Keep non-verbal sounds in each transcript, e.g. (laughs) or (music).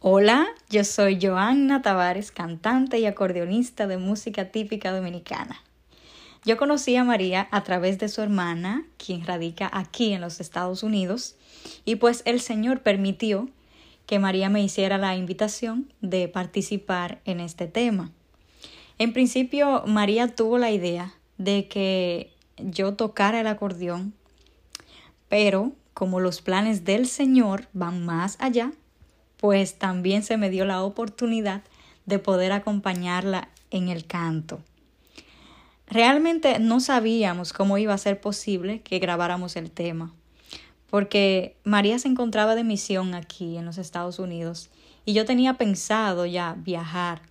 Hola, yo soy Joanna Tavares, cantante y acordeonista de música típica dominicana. Yo conocí a María a través de su hermana, quien radica aquí en los Estados Unidos, y pues el Señor permitió que María me hiciera la invitación de participar en este tema. En principio, María tuvo la idea de que yo tocara el acordeón, pero como los planes del Señor van más allá, pues también se me dio la oportunidad de poder acompañarla en el canto. Realmente no sabíamos cómo iba a ser posible que grabáramos el tema, porque María se encontraba de misión aquí en los Estados Unidos y yo tenía pensado ya viajar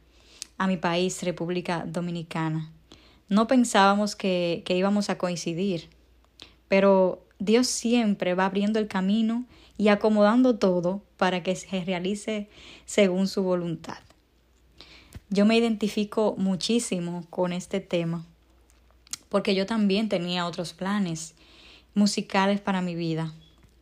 a mi país, República Dominicana. No pensábamos que, que íbamos a coincidir, pero Dios siempre va abriendo el camino y acomodando todo para que se realice según su voluntad. Yo me identifico muchísimo con este tema porque yo también tenía otros planes musicales para mi vida.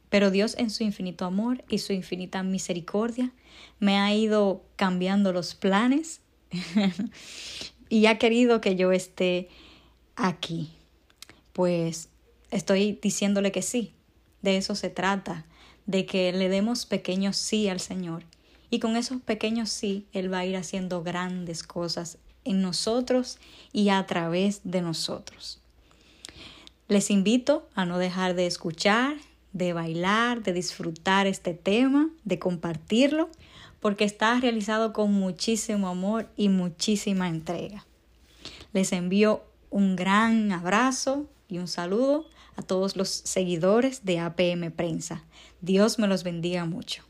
Pero Dios en su infinito amor y su infinita misericordia me ha ido cambiando los planes (laughs) y ha querido que yo esté aquí. Pues estoy diciéndole que sí. De eso se trata, de que le demos pequeños sí al Señor. Y con esos pequeños sí, Él va a ir haciendo grandes cosas en nosotros y a través de nosotros. Les invito a no dejar de escuchar, de bailar, de disfrutar este tema, de compartirlo, porque está realizado con muchísimo amor y muchísima entrega. Les envío un gran abrazo y un saludo a todos los seguidores de APM Prensa. Dios me los bendiga mucho.